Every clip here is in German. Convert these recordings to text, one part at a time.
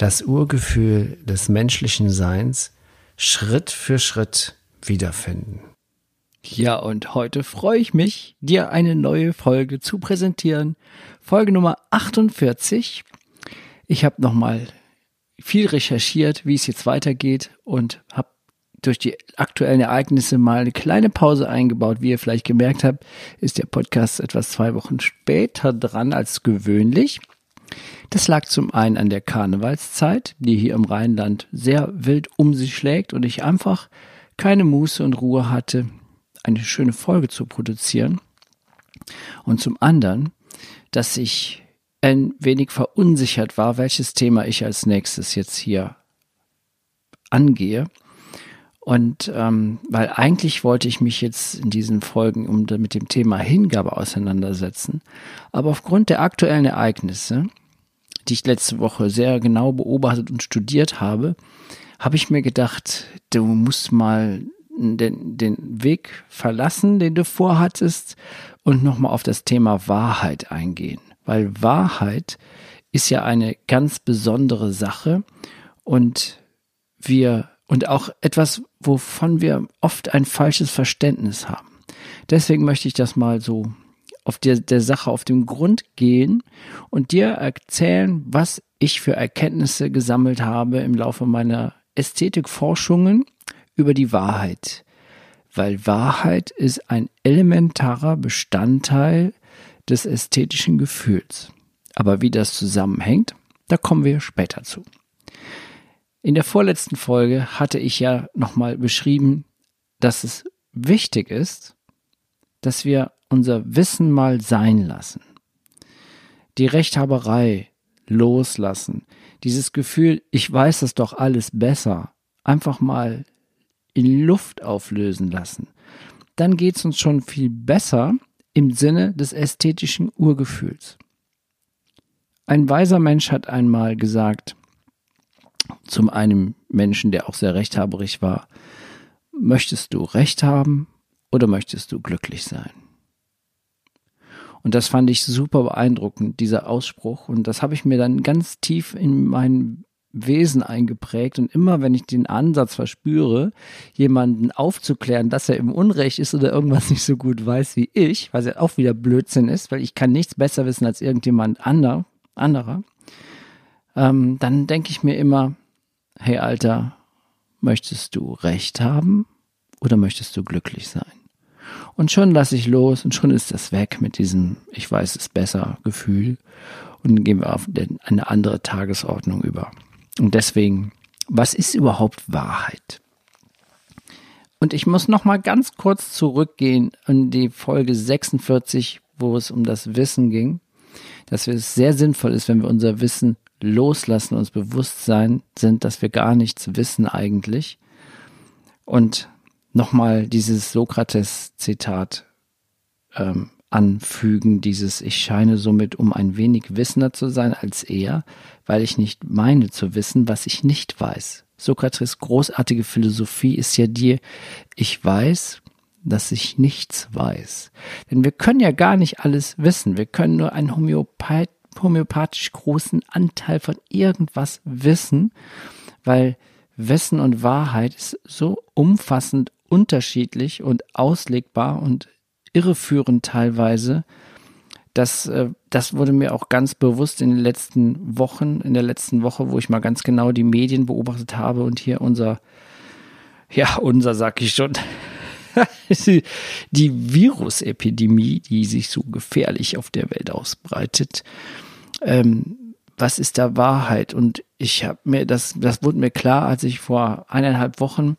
das Urgefühl des menschlichen Seins Schritt für Schritt wiederfinden. Ja, und heute freue ich mich, dir eine neue Folge zu präsentieren. Folge Nummer 48. Ich habe nochmal viel recherchiert, wie es jetzt weitergeht und habe durch die aktuellen Ereignisse mal eine kleine Pause eingebaut. Wie ihr vielleicht gemerkt habt, ist der Podcast etwas zwei Wochen später dran als gewöhnlich. Das lag zum einen an der Karnevalszeit, die hier im Rheinland sehr wild um sich schlägt und ich einfach keine Muße und Ruhe hatte, eine schöne Folge zu produzieren. Und zum anderen, dass ich ein wenig verunsichert war, welches Thema ich als nächstes jetzt hier angehe. Und ähm, weil eigentlich wollte ich mich jetzt in diesen Folgen um, mit dem Thema Hingabe auseinandersetzen, aber aufgrund der aktuellen Ereignisse, die ich letzte Woche sehr genau beobachtet und studiert habe, habe ich mir gedacht, du musst mal den, den Weg verlassen, den du vorhattest, und nochmal auf das Thema Wahrheit eingehen. Weil Wahrheit ist ja eine ganz besondere Sache und wir und auch etwas, wovon wir oft ein falsches Verständnis haben. Deswegen möchte ich das mal so auf der, der Sache auf den Grund gehen und dir erzählen, was ich für Erkenntnisse gesammelt habe im Laufe meiner Ästhetikforschungen über die Wahrheit. Weil Wahrheit ist ein elementarer Bestandteil des ästhetischen Gefühls. Aber wie das zusammenhängt, da kommen wir später zu. In der vorletzten Folge hatte ich ja nochmal beschrieben, dass es wichtig ist, dass wir unser Wissen mal sein lassen. Die Rechthaberei loslassen. Dieses Gefühl, ich weiß das doch alles besser, einfach mal in Luft auflösen lassen. Dann geht es uns schon viel besser im Sinne des ästhetischen Urgefühls. Ein weiser Mensch hat einmal gesagt, zum einen Menschen, der auch sehr rechthaberig war, möchtest du Recht haben oder möchtest du glücklich sein? Und das fand ich super beeindruckend, dieser Ausspruch. Und das habe ich mir dann ganz tief in mein Wesen eingeprägt. Und immer, wenn ich den Ansatz verspüre, jemanden aufzuklären, dass er im Unrecht ist oder irgendwas nicht so gut weiß wie ich, was ja auch wieder Blödsinn ist, weil ich kann nichts besser wissen als irgendjemand ander, anderer, ähm, dann denke ich mir immer, hey Alter, möchtest du Recht haben oder möchtest du glücklich sein? Und schon lasse ich los und schon ist das weg mit diesem Ich weiß es besser Gefühl und dann gehen wir auf eine andere Tagesordnung über. Und deswegen, was ist überhaupt Wahrheit? Und ich muss noch mal ganz kurz zurückgehen in die Folge 46, wo es um das Wissen ging, dass es sehr sinnvoll ist, wenn wir unser Wissen loslassen, uns bewusst sein sind, dass wir gar nichts wissen eigentlich. Und nochmal dieses Sokrates-Zitat ähm, anfügen, dieses Ich scheine somit um ein wenig wissender zu sein als er, weil ich nicht meine zu wissen, was ich nicht weiß. Sokrates großartige Philosophie ist ja dir, ich weiß, dass ich nichts weiß. Denn wir können ja gar nicht alles wissen. Wir können nur einen Homöopath homöopathisch großen Anteil von irgendwas wissen, weil Wissen und Wahrheit ist so umfassend unterschiedlich und auslegbar und irreführend teilweise. Das, äh, das wurde mir auch ganz bewusst in den letzten Wochen, in der letzten Woche, wo ich mal ganz genau die Medien beobachtet habe und hier unser, ja, unser sag ich schon, die Virusepidemie, die sich so gefährlich auf der Welt ausbreitet. Ähm, was ist da Wahrheit? Und ich habe mir das, das wurde mir klar, als ich vor eineinhalb Wochen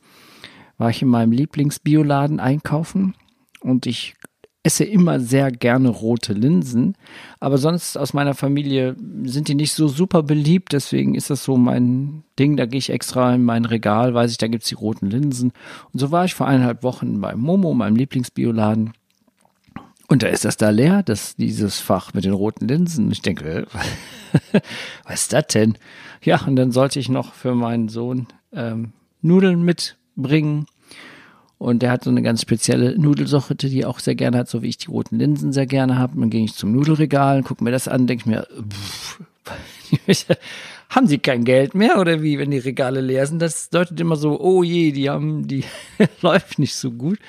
war ich in meinem Lieblingsbioladen einkaufen und ich esse immer sehr gerne rote Linsen, aber sonst aus meiner Familie sind die nicht so super beliebt, deswegen ist das so mein Ding, da gehe ich extra in mein Regal, weiß ich, da gibt's die roten Linsen. Und so war ich vor eineinhalb Wochen beim Momo, meinem Lieblingsbioladen. Und da ist das da leer, das, dieses Fach mit den roten Linsen. Ich denke, was ist das denn? Ja, und dann sollte ich noch für meinen Sohn ähm, Nudeln mitbringen und der hat so eine ganz spezielle Nudelsorte, die er auch sehr gerne hat, so wie ich die roten Linsen sehr gerne habe. Dann gehe ich zum Nudelregal, gucke mir das an, denke mir, pff, haben sie kein Geld mehr oder wie, wenn die Regale leer sind? Das deutet immer so, oh je, die haben, die läuft nicht so gut.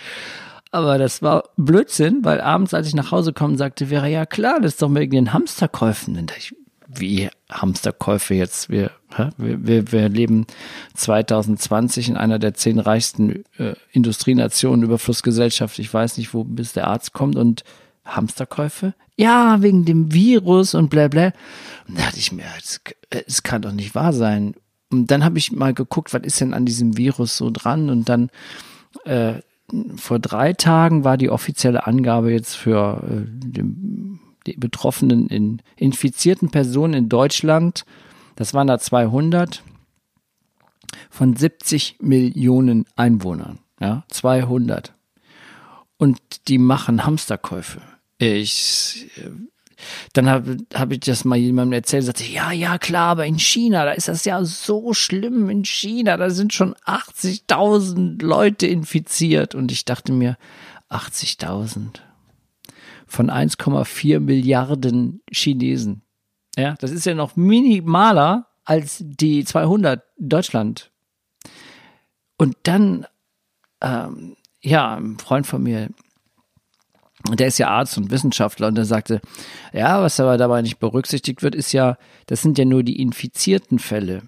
Aber das war Blödsinn, weil abends, als ich nach Hause komme, sagte Vera, ja klar, das ist doch wegen den Hamsterkäufen. Und ich, wie Hamsterkäufe jetzt. Wir, wir, wir, wir leben 2020 in einer der zehn reichsten äh, Industrienationen, Überflussgesellschaft. Ich weiß nicht, wo bis der Arzt kommt und Hamsterkäufe? Ja, wegen dem Virus und bla bla. Und da dachte ich mir, es kann doch nicht wahr sein. Und dann habe ich mal geguckt, was ist denn an diesem Virus so dran? Und dann äh, vor drei Tagen war die offizielle Angabe jetzt für äh, den die betroffenen in, infizierten Personen in Deutschland, das waren da 200 von 70 Millionen Einwohnern, ja, 200. Und die machen Hamsterkäufe. Ich, dann habe hab ich das mal jemandem erzählt, sagte, ja, ja, klar, aber in China, da ist das ja so schlimm in China, da sind schon 80.000 Leute infiziert. Und ich dachte mir, 80.000 von 1,4 Milliarden Chinesen. Ja, das ist ja noch minimaler als die 200 in Deutschland. Und dann, ähm, ja, ein Freund von mir, der ist ja Arzt und Wissenschaftler und der sagte, ja, was aber dabei nicht berücksichtigt wird, ist ja, das sind ja nur die infizierten Fälle.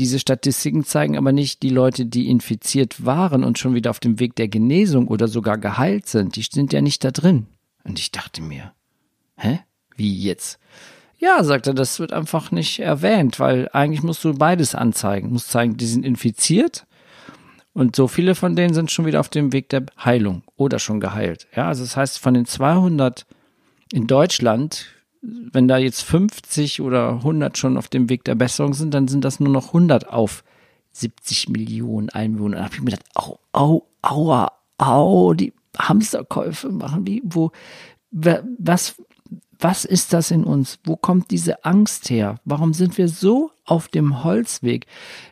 Diese Statistiken zeigen aber nicht die Leute, die infiziert waren und schon wieder auf dem Weg der Genesung oder sogar geheilt sind. Die sind ja nicht da drin. Und ich dachte mir, hä? Wie jetzt? Ja, sagt er, das wird einfach nicht erwähnt, weil eigentlich musst du beides anzeigen. Du musst zeigen, die sind infiziert und so viele von denen sind schon wieder auf dem Weg der Heilung oder schon geheilt. Ja, also das heißt, von den 200 in Deutschland wenn da jetzt 50 oder 100 schon auf dem Weg der Besserung sind, dann sind das nur noch 100 auf 70 Millionen Einwohner. Da habe ich mir gedacht, au, au, aua, au, die Hamsterkäufe machen, wie, wo, was, was ist das in uns? Wo kommt diese Angst her? Warum sind wir so auf dem Holzweg?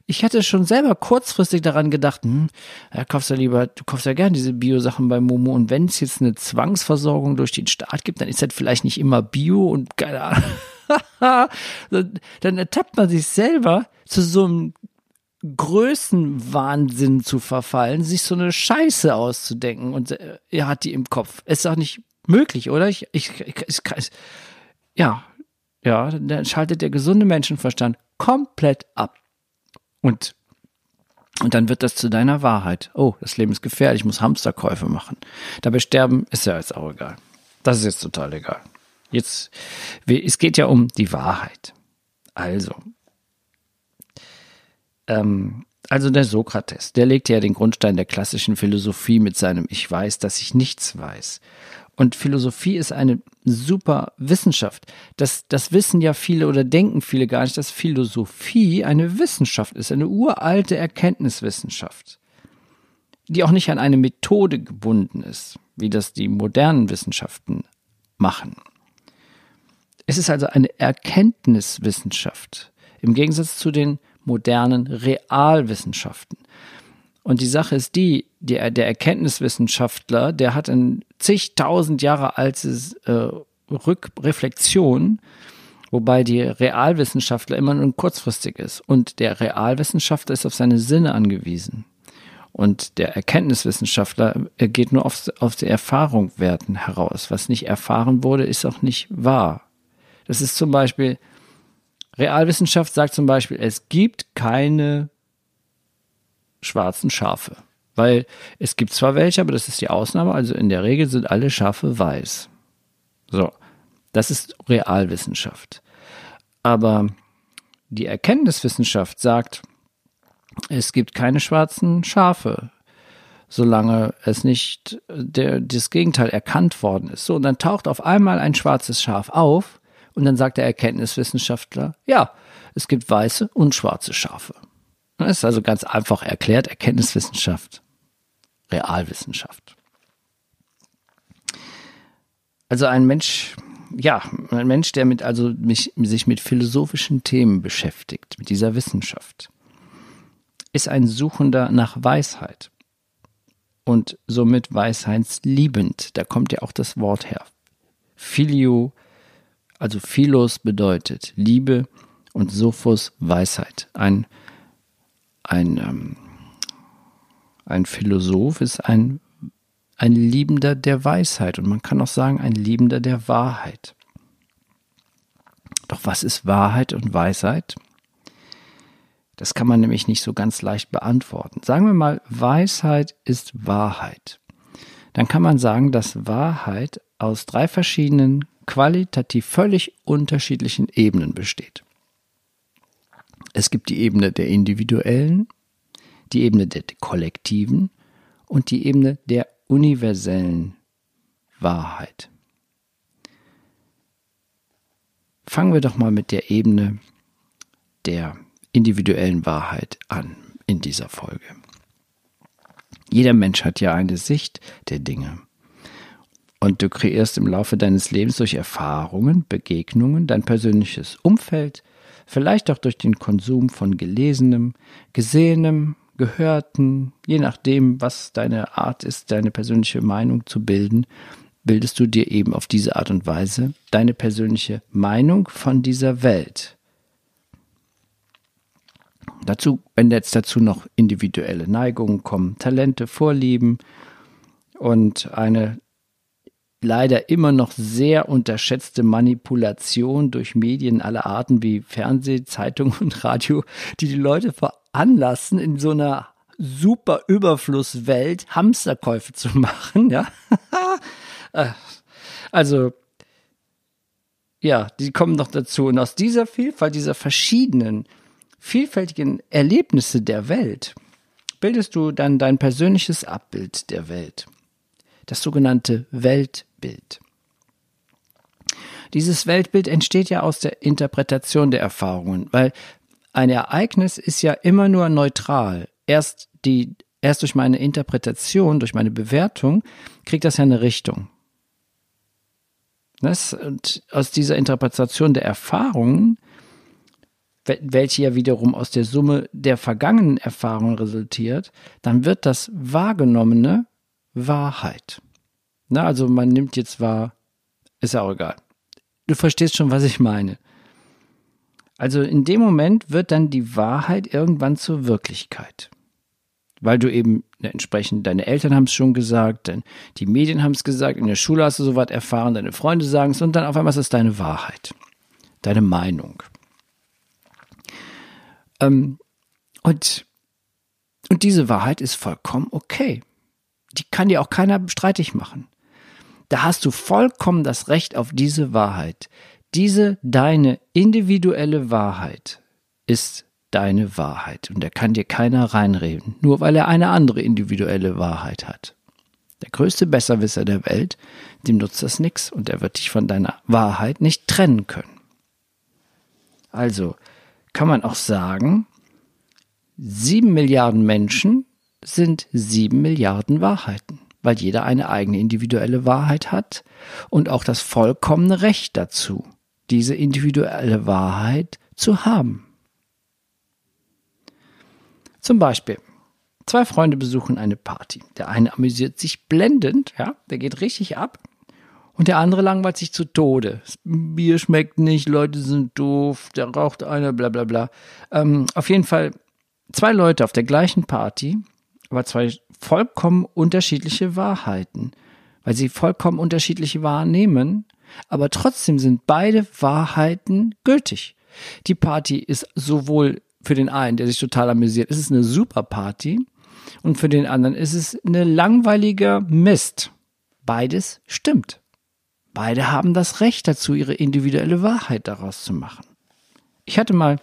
Ich hätte schon selber kurzfristig daran gedacht, hm, ja, kaufst ja lieber, du kaufst ja gern diese Bio-Sachen bei Momo und wenn es jetzt eine Zwangsversorgung durch den Staat gibt, dann ist das vielleicht nicht immer Bio und keine Ahnung. dann ertappt man sich selber zu so einem Größenwahnsinn zu verfallen, sich so eine Scheiße auszudenken und äh, er hat die im Kopf. Ist doch nicht möglich, oder? Ich, ich, ich, ich, ja, ja, dann schaltet der gesunde Menschenverstand komplett ab. Und, und dann wird das zu deiner Wahrheit. Oh, das Leben ist gefährlich, ich muss Hamsterkäufe machen. Dabei sterben ist ja jetzt auch egal. Das ist jetzt total egal. Jetzt, es geht ja um die Wahrheit. Also, ähm, also der Sokrates, der legte ja den Grundstein der klassischen Philosophie mit seinem Ich weiß, dass ich nichts weiß. Und Philosophie ist eine super Wissenschaft. Das, das wissen ja viele oder denken viele gar nicht, dass Philosophie eine Wissenschaft ist, eine uralte Erkenntniswissenschaft, die auch nicht an eine Methode gebunden ist, wie das die modernen Wissenschaften machen. Es ist also eine Erkenntniswissenschaft im Gegensatz zu den modernen Realwissenschaften. Und die Sache ist die, der, der Erkenntniswissenschaftler, der hat ein zigtausend Jahre altes äh, Rückreflexion, wobei die Realwissenschaftler immer nur kurzfristig ist. Und der Realwissenschaftler ist auf seine Sinne angewiesen. Und der Erkenntniswissenschaftler geht nur auf, auf die Erfahrungswerten heraus. Was nicht erfahren wurde, ist auch nicht wahr. Das ist zum Beispiel, Realwissenschaft sagt zum Beispiel, es gibt keine schwarzen Schafe. Weil es gibt zwar welche, aber das ist die Ausnahme, also in der Regel sind alle Schafe weiß. So, das ist Realwissenschaft. Aber die Erkenntniswissenschaft sagt, es gibt keine schwarzen Schafe, solange es nicht der, das Gegenteil erkannt worden ist. So, und dann taucht auf einmal ein schwarzes Schaf auf und dann sagt der Erkenntniswissenschaftler, ja, es gibt weiße und schwarze Schafe. Das ist also ganz einfach erklärt, Erkenntniswissenschaft, Realwissenschaft. Also ein Mensch, ja, ein Mensch, der mit, also mich, sich mit philosophischen Themen beschäftigt, mit dieser Wissenschaft, ist ein Suchender nach Weisheit und somit weisheitsliebend. Da kommt ja auch das Wort her. Filio, also Philos bedeutet Liebe und Sophos Weisheit. Ein, ein, ähm, ein Philosoph ist ein ein Liebender der Weisheit und man kann auch sagen, ein Liebender der Wahrheit. Doch was ist Wahrheit und Weisheit? Das kann man nämlich nicht so ganz leicht beantworten. Sagen wir mal, Weisheit ist Wahrheit. Dann kann man sagen, dass Wahrheit aus drei verschiedenen, qualitativ völlig unterschiedlichen Ebenen besteht. Es gibt die Ebene der individuellen, die Ebene der kollektiven und die Ebene der universellen Wahrheit. Fangen wir doch mal mit der Ebene der individuellen Wahrheit an in dieser Folge. Jeder Mensch hat ja eine Sicht der Dinge. Und du kreierst im Laufe deines Lebens durch Erfahrungen, Begegnungen, dein persönliches Umfeld, vielleicht auch durch den Konsum von Gelesenem, Gesehenem, Gehörten, je nachdem, was deine Art ist, deine persönliche Meinung zu bilden, bildest du dir eben auf diese Art und Weise deine persönliche Meinung von dieser Welt. Dazu, wenn jetzt dazu noch individuelle Neigungen kommen, Talente, Vorlieben und eine leider immer noch sehr unterschätzte Manipulation durch Medien aller Arten wie Fernseh, Zeitung und Radio, die die Leute veranlassen, in so einer super Überflusswelt Hamsterkäufe zu machen, ja. Äh, also, ja, die kommen noch dazu. Und aus dieser Vielfalt, dieser verschiedenen, vielfältigen Erlebnisse der Welt, bildest du dann dein persönliches Abbild der Welt. Das sogenannte Weltbild. Dieses Weltbild entsteht ja aus der Interpretation der Erfahrungen, weil ein Ereignis ist ja immer nur neutral. Erst die, erst durch meine Interpretation, durch meine Bewertung, kriegt das ja eine Richtung. Das, und aus dieser Interpretation der Erfahrungen, welche ja wiederum aus der Summe der vergangenen Erfahrungen resultiert, dann wird das Wahrgenommene Wahrheit. Na, also man nimmt jetzt wahr, ist ja auch egal. Du verstehst schon, was ich meine. Also in dem Moment wird dann die Wahrheit irgendwann zur Wirklichkeit. Weil du eben entsprechend, deine Eltern haben es schon gesagt, die Medien haben es gesagt, in der Schule hast du sowas erfahren, deine Freunde sagen es und dann auf einmal ist es deine Wahrheit, deine Meinung. Ähm, und, und diese Wahrheit ist vollkommen okay. Die kann dir auch keiner streitig machen. Da hast du vollkommen das Recht auf diese Wahrheit. Diese deine individuelle Wahrheit ist deine Wahrheit und da kann dir keiner reinreden, nur weil er eine andere individuelle Wahrheit hat. Der größte Besserwisser der Welt, dem nutzt das nix und er wird dich von deiner Wahrheit nicht trennen können. Also kann man auch sagen, sieben Milliarden Menschen sind sieben Milliarden Wahrheiten, weil jeder eine eigene individuelle Wahrheit hat und auch das vollkommene Recht dazu, diese individuelle Wahrheit zu haben. Zum Beispiel, zwei Freunde besuchen eine Party. Der eine amüsiert sich blendend, ja, der geht richtig ab. Und der andere langweilt sich zu Tode. Das Bier schmeckt nicht, Leute sind doof, der raucht einer, bla bla bla. Ähm, auf jeden Fall zwei Leute auf der gleichen Party, aber zwei vollkommen unterschiedliche Wahrheiten, weil sie vollkommen unterschiedlich wahrnehmen aber trotzdem sind beide Wahrheiten gültig. Die Party ist sowohl für den einen, der sich total amüsiert, ist es eine super Party und für den anderen ist es eine langweiliger Mist. Beides stimmt. Beide haben das Recht dazu, ihre individuelle Wahrheit daraus zu machen. Ich hatte mal,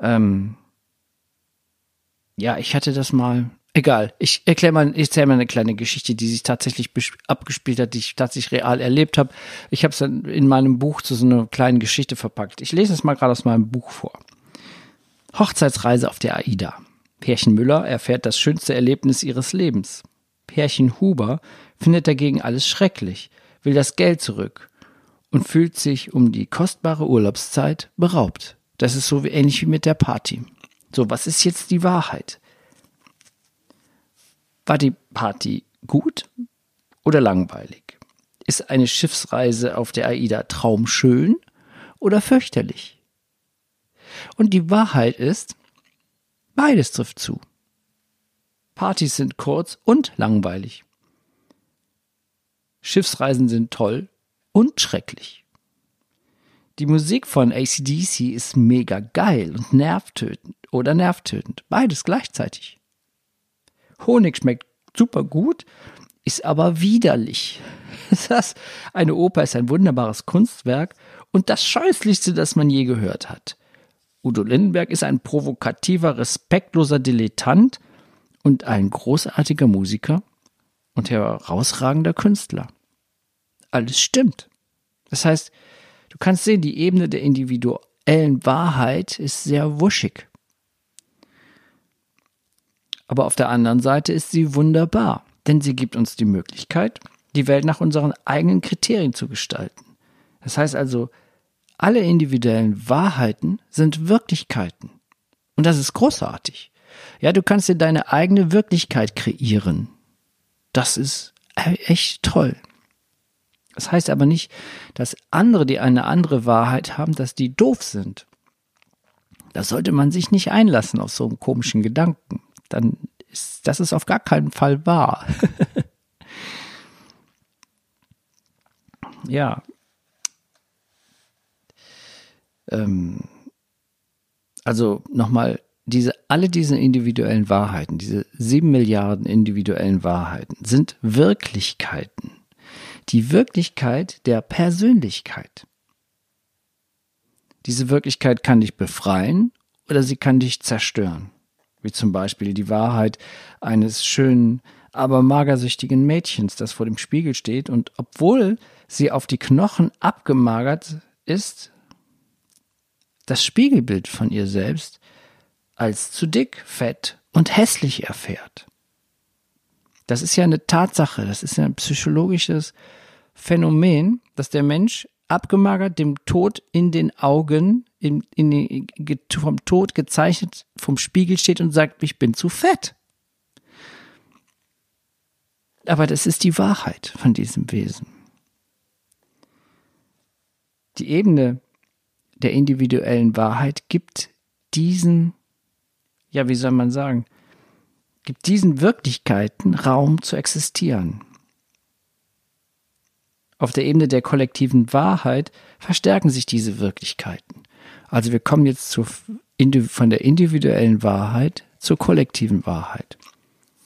ähm, ja, ich hatte das mal Egal, ich erkläre mal, ich erzähle mal eine kleine Geschichte, die sich tatsächlich abgespielt hat, die ich tatsächlich real erlebt habe. Ich habe es dann in meinem Buch zu so einer kleinen Geschichte verpackt. Ich lese es mal gerade aus meinem Buch vor. Hochzeitsreise auf der AIDA. Pärchen Müller erfährt das schönste Erlebnis ihres Lebens. Pärchen Huber findet dagegen alles schrecklich, will das Geld zurück und fühlt sich um die kostbare Urlaubszeit beraubt. Das ist so ähnlich wie mit der Party. So, was ist jetzt die Wahrheit? War die Party gut oder langweilig? Ist eine Schiffsreise auf der AIDA traumschön oder fürchterlich? Und die Wahrheit ist, beides trifft zu. Partys sind kurz und langweilig. Schiffsreisen sind toll und schrecklich. Die Musik von ACDC ist mega geil und nervtötend oder nervtötend. Beides gleichzeitig. Honig schmeckt super gut, ist aber widerlich. Das, eine Oper ist ein wunderbares Kunstwerk und das Scheußlichste, das man je gehört hat. Udo Lindenberg ist ein provokativer, respektloser Dilettant und ein großartiger Musiker und herausragender Künstler. Alles stimmt. Das heißt, du kannst sehen, die Ebene der individuellen Wahrheit ist sehr wuschig. Aber auf der anderen Seite ist sie wunderbar, denn sie gibt uns die Möglichkeit, die Welt nach unseren eigenen Kriterien zu gestalten. Das heißt also, alle individuellen Wahrheiten sind Wirklichkeiten. Und das ist großartig. Ja, du kannst dir deine eigene Wirklichkeit kreieren. Das ist echt toll. Das heißt aber nicht, dass andere, die eine andere Wahrheit haben, dass die doof sind. Da sollte man sich nicht einlassen auf so einen komischen Gedanken. Dann ist das ist auf gar keinen Fall wahr. ja, ähm, also nochmal, diese, alle diese individuellen Wahrheiten, diese sieben Milliarden individuellen Wahrheiten sind Wirklichkeiten. Die Wirklichkeit der Persönlichkeit. Diese Wirklichkeit kann dich befreien oder sie kann dich zerstören. Wie zum Beispiel die Wahrheit eines schönen, aber magersüchtigen Mädchens, das vor dem Spiegel steht und obwohl sie auf die Knochen abgemagert ist, das Spiegelbild von ihr selbst als zu dick, fett und hässlich erfährt. Das ist ja eine Tatsache, das ist ein psychologisches Phänomen, dass der Mensch abgemagert dem Tod in den Augen, in, in den, vom Tod gezeichnet, vom Spiegel steht und sagt, ich bin zu fett. Aber das ist die Wahrheit von diesem Wesen. Die Ebene der individuellen Wahrheit gibt diesen, ja, wie soll man sagen, gibt diesen Wirklichkeiten Raum zu existieren. Auf der Ebene der kollektiven Wahrheit verstärken sich diese Wirklichkeiten. Also wir kommen jetzt zu, von der individuellen Wahrheit zur kollektiven Wahrheit.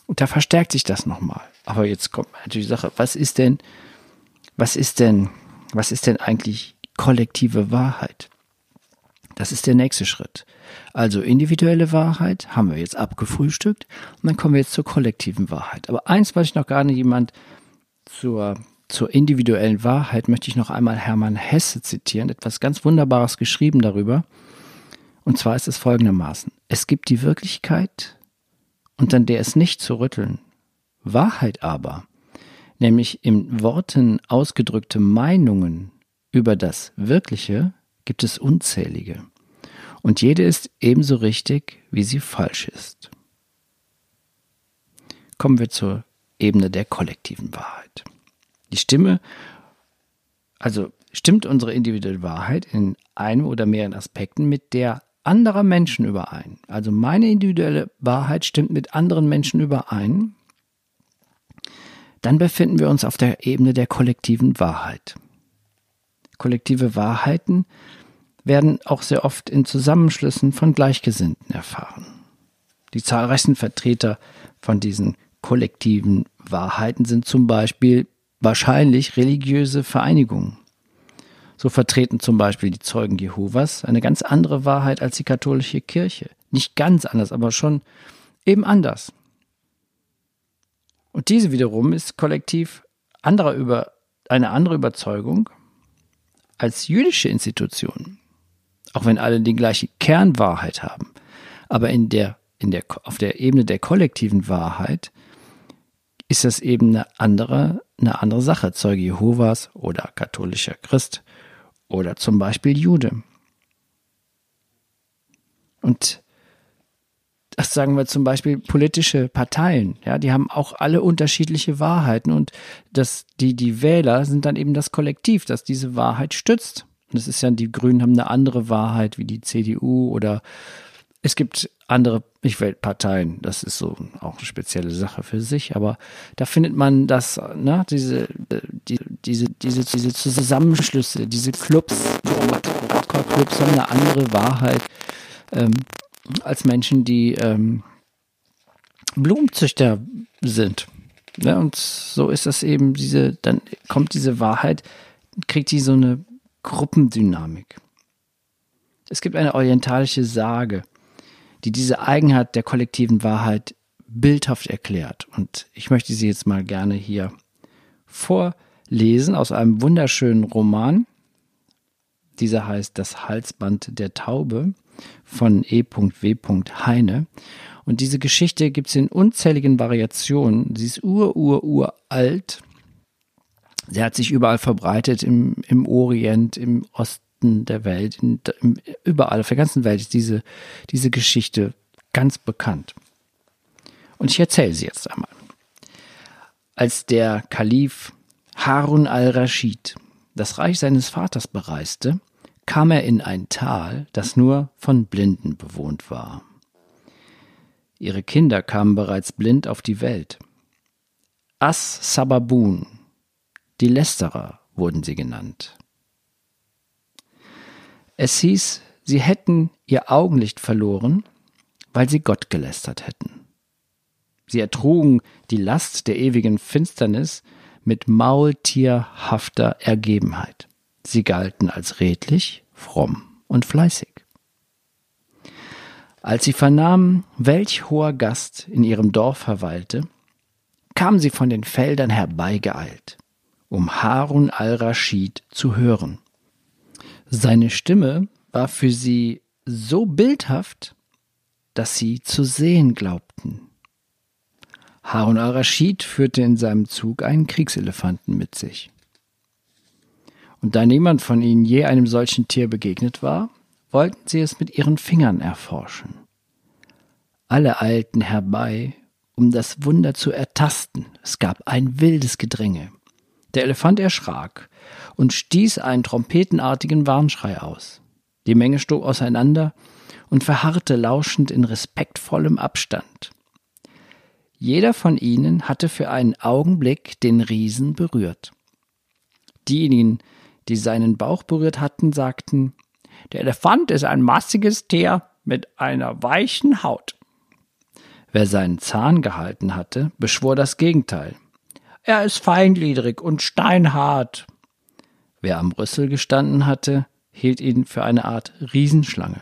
Und da verstärkt sich das nochmal. Aber jetzt kommt natürlich die Sache, was ist denn, was ist denn, was ist denn eigentlich kollektive Wahrheit? Das ist der nächste Schritt. Also individuelle Wahrheit haben wir jetzt abgefrühstückt und dann kommen wir jetzt zur kollektiven Wahrheit. Aber eins weiß ich noch gar nicht jemand zur, zur individuellen Wahrheit möchte ich noch einmal Hermann Hesse zitieren, etwas ganz Wunderbares geschrieben darüber. Und zwar ist es folgendermaßen. Es gibt die Wirklichkeit und an der ist nicht zu rütteln. Wahrheit aber, nämlich in Worten ausgedrückte Meinungen über das Wirkliche, gibt es unzählige. Und jede ist ebenso richtig, wie sie falsch ist. Kommen wir zur Ebene der kollektiven Wahrheit. Die Stimme, also stimmt unsere individuelle Wahrheit in einem oder mehreren Aspekten mit der anderer Menschen überein. Also meine individuelle Wahrheit stimmt mit anderen Menschen überein. Dann befinden wir uns auf der Ebene der kollektiven Wahrheit. Kollektive Wahrheiten werden auch sehr oft in Zusammenschlüssen von Gleichgesinnten erfahren. Die zahlreichsten Vertreter von diesen kollektiven Wahrheiten sind zum Beispiel wahrscheinlich religiöse Vereinigungen. So vertreten zum Beispiel die Zeugen Jehovas eine ganz andere Wahrheit als die katholische Kirche. Nicht ganz anders, aber schon eben anders. Und diese wiederum ist kollektiv anderer über, eine andere Überzeugung als jüdische Institution. Auch wenn alle die gleiche Kernwahrheit haben. Aber in der, in der, auf der Ebene der kollektiven Wahrheit ist das eben eine andere, eine andere Sache. Zeuge Jehovas oder katholischer Christ oder zum Beispiel Jude. Und das sagen wir zum Beispiel politische Parteien, ja, die haben auch alle unterschiedliche Wahrheiten und das, die, die Wähler sind dann eben das Kollektiv, das diese Wahrheit stützt. Und es ist ja, die Grünen haben eine andere Wahrheit wie die CDU oder es gibt andere, ich will Parteien, das ist so auch eine spezielle Sache für sich, aber da findet man das, ne, diese, die, diese, diese, diese Zusammenschlüsse, diese Clubs, Hardcore-Clubs haben eine andere Wahrheit ähm, als Menschen, die ähm, Blumenzüchter sind. Ne, und so ist das eben diese, dann kommt diese Wahrheit, kriegt die so eine Gruppendynamik. Es gibt eine orientalische Sage, die diese Eigenheit der kollektiven Wahrheit bildhaft erklärt. Und ich möchte sie jetzt mal gerne hier vorlesen aus einem wunderschönen Roman. Dieser heißt Das Halsband der Taube von E.W. Heine. Und diese Geschichte gibt es in unzähligen Variationen. Sie ist ur, ur, uralt. Sie hat sich überall verbreitet, im, im Orient, im Osten der Welt, in, in, überall auf der ganzen Welt ist diese, diese Geschichte ganz bekannt. Und ich erzähle sie jetzt einmal. Als der Kalif Harun al-Rashid das Reich seines Vaters bereiste, kam er in ein Tal, das nur von Blinden bewohnt war. Ihre Kinder kamen bereits blind auf die Welt. As-Sababun, die Lästerer wurden sie genannt. Es hieß, sie hätten ihr Augenlicht verloren, weil sie Gott gelästert hätten. Sie ertrugen die Last der ewigen Finsternis mit maultierhafter Ergebenheit. Sie galten als redlich, fromm und fleißig. Als sie vernahmen, welch hoher Gast in ihrem Dorf verweilte, kamen sie von den Feldern herbeigeeilt, um Harun al-Raschid zu hören. Seine Stimme war für sie so bildhaft, dass sie zu sehen glaubten. Harun al-Rashid führte in seinem Zug einen Kriegselefanten mit sich. Und da niemand von ihnen je einem solchen Tier begegnet war, wollten sie es mit ihren Fingern erforschen. Alle eilten herbei, um das Wunder zu ertasten. Es gab ein wildes Gedränge. Der Elefant erschrak und stieß einen trompetenartigen Warnschrei aus. Die Menge stob auseinander und verharrte lauschend in respektvollem Abstand. Jeder von ihnen hatte für einen Augenblick den Riesen berührt. Diejenigen, die seinen Bauch berührt hatten, sagten, der Elefant ist ein massiges Tier mit einer weichen Haut. Wer seinen Zahn gehalten hatte, beschwor das Gegenteil. Er ist feingliedrig und steinhart. Wer am Rüssel gestanden hatte, hielt ihn für eine Art Riesenschlange.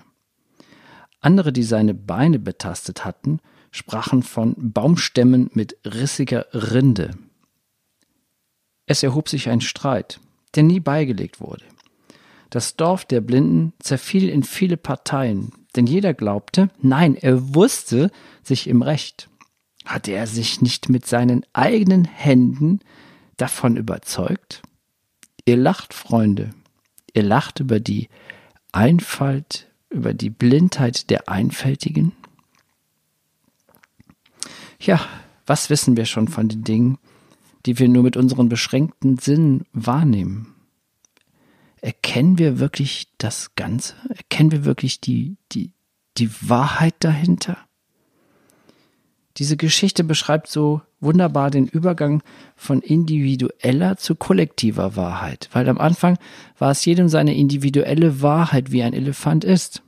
Andere, die seine Beine betastet hatten, sprachen von Baumstämmen mit rissiger Rinde. Es erhob sich ein Streit, der nie beigelegt wurde. Das Dorf der Blinden zerfiel in viele Parteien, denn jeder glaubte, nein, er wusste sich im Recht. Hatte er sich nicht mit seinen eigenen Händen davon überzeugt? Ihr lacht, Freunde. Ihr lacht über die Einfalt, über die Blindheit der Einfältigen. Ja, was wissen wir schon von den Dingen, die wir nur mit unseren beschränkten Sinnen wahrnehmen? Erkennen wir wirklich das Ganze? Erkennen wir wirklich die, die, die Wahrheit dahinter? Diese Geschichte beschreibt so wunderbar den Übergang von individueller zu kollektiver Wahrheit, weil am Anfang war es jedem seine individuelle Wahrheit, wie ein Elefant ist.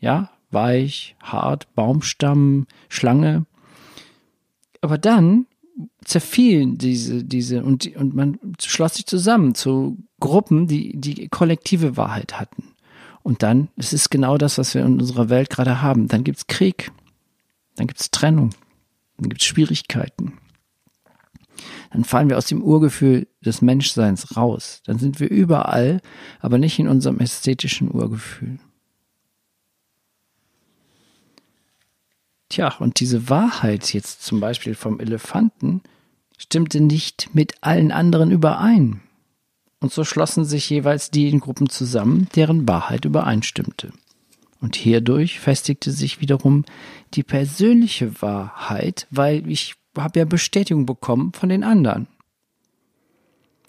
Ja, weich, hart, Baumstamm, Schlange. Aber dann zerfielen diese, diese, und, und man schloss sich zusammen zu Gruppen, die die kollektive Wahrheit hatten. Und dann, es ist genau das, was wir in unserer Welt gerade haben. Dann gibt's Krieg, dann gibt's Trennung, dann gibt es Schwierigkeiten. dann fallen wir aus dem Urgefühl des Menschseins raus. Dann sind wir überall, aber nicht in unserem ästhetischen Urgefühl. Tja, und diese Wahrheit jetzt zum Beispiel vom Elefanten stimmte nicht mit allen anderen überein. Und so schlossen sich jeweils die in Gruppen zusammen, deren Wahrheit übereinstimmte. Und hierdurch festigte sich wiederum die persönliche Wahrheit, weil ich habe ja Bestätigung bekommen von den anderen.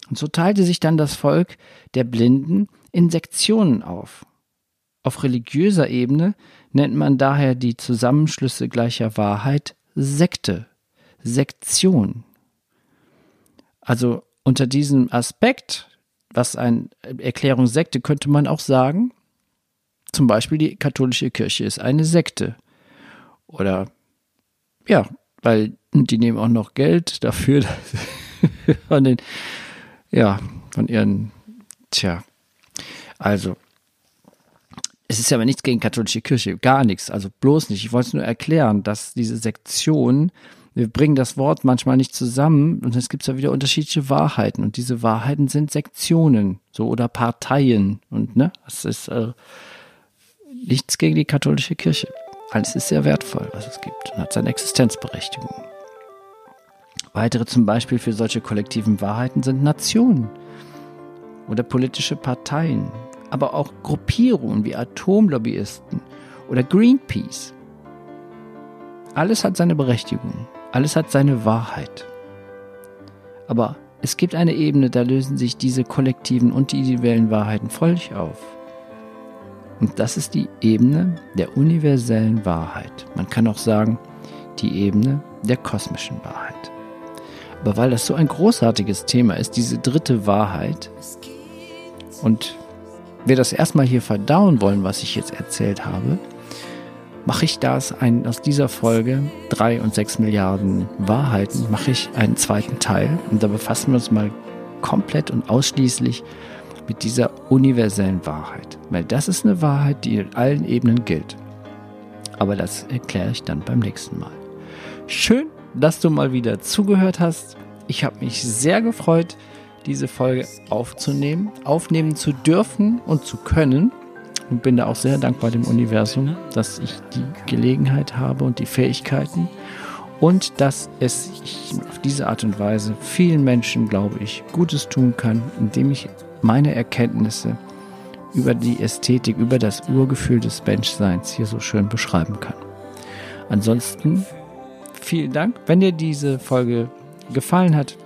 Und so teilte sich dann das Volk der Blinden in Sektionen auf. Auf religiöser Ebene nennt man daher die Zusammenschlüsse gleicher Wahrheit Sekte, Sektion. Also unter diesem Aspekt, was eine Erklärung Sekte, könnte man auch sagen, zum Beispiel die katholische Kirche ist eine Sekte. Oder ja, weil die nehmen auch noch Geld dafür von den, ja, von ihren, tja, also es ist ja aber nichts gegen katholische Kirche, gar nichts, also bloß nicht. Ich wollte es nur erklären, dass diese Sektion, wir bringen das Wort manchmal nicht zusammen und es gibt ja wieder unterschiedliche Wahrheiten und diese Wahrheiten sind Sektionen, so oder Parteien und ne, das ist äh, nichts gegen die katholische Kirche. Alles ist sehr wertvoll, was es gibt und hat seine Existenzberechtigung. Weitere zum Beispiel für solche kollektiven Wahrheiten sind Nationen oder politische Parteien, aber auch Gruppierungen wie Atomlobbyisten oder Greenpeace. Alles hat seine Berechtigung, alles hat seine Wahrheit. Aber es gibt eine Ebene, da lösen sich diese kollektiven und individuellen Wahrheiten völlig auf. Und das ist die Ebene der universellen Wahrheit. Man kann auch sagen, die Ebene der kosmischen Wahrheit. Aber weil das so ein großartiges Thema ist, diese dritte Wahrheit, und wir das erstmal hier verdauen wollen, was ich jetzt erzählt habe, mache ich das ein, aus dieser Folge drei und sechs Milliarden Wahrheiten, mache ich einen zweiten Teil und da befassen wir uns mal komplett und ausschließlich mit dieser universellen Wahrheit. Weil das ist eine Wahrheit, die in allen Ebenen gilt. Aber das erkläre ich dann beim nächsten Mal. Schön, dass du mal wieder zugehört hast. Ich habe mich sehr gefreut, diese Folge aufzunehmen, aufnehmen zu dürfen und zu können. Und bin da auch sehr dankbar dem Universum, dass ich die Gelegenheit habe und die Fähigkeiten und dass es auf diese Art und Weise vielen Menschen, glaube ich, Gutes tun kann, indem ich meine Erkenntnisse über die Ästhetik, über das Urgefühl des Menschseins hier so schön beschreiben kann. Ansonsten vielen Dank. Wenn dir diese Folge gefallen hat,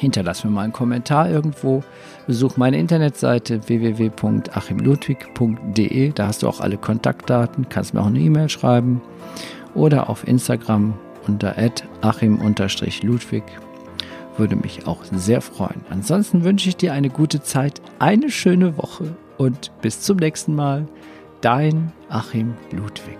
hinterlass mir mal einen Kommentar irgendwo. Besuch meine Internetseite www.achimludwig.de. Da hast du auch alle Kontaktdaten, kannst mir auch eine E-Mail schreiben oder auf Instagram unter achim-ludwig. Würde mich auch sehr freuen. Ansonsten wünsche ich dir eine gute Zeit, eine schöne Woche und bis zum nächsten Mal. Dein Achim Ludwig.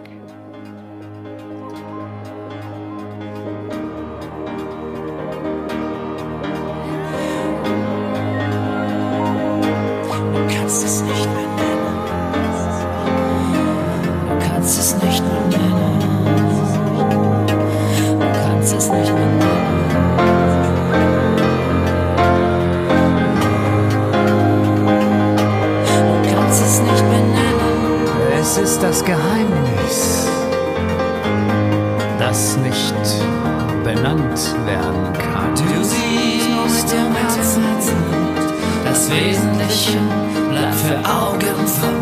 Geheimnis, das nicht benannt werden kann. Du siehst im Herzen, das Wesentliche bleibt für Augen verborgen.